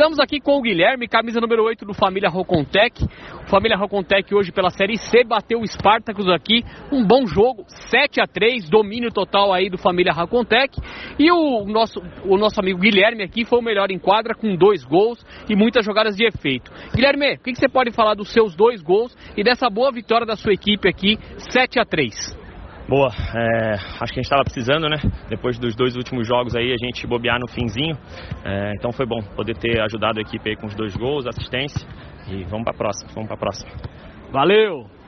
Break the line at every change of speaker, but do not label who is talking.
Estamos aqui com o Guilherme, camisa número 8 do Família Rocontec. Família Rocontec hoje pela Série C bateu o Spartacus aqui, um bom jogo, 7 a 3 domínio total aí do Família Rocontec. E o nosso, o nosso amigo Guilherme aqui foi o melhor em quadra com dois gols e muitas jogadas de efeito. Guilherme, o que, que você pode falar dos seus dois gols e dessa boa vitória da sua equipe aqui, 7 a 3
Boa, é, acho que a gente estava precisando, né? Depois dos dois últimos jogos aí, a gente bobear no finzinho. É, então foi bom poder ter ajudado a equipe aí com os dois gols, assistência. E vamos para a próxima, vamos para a próxima.
Valeu!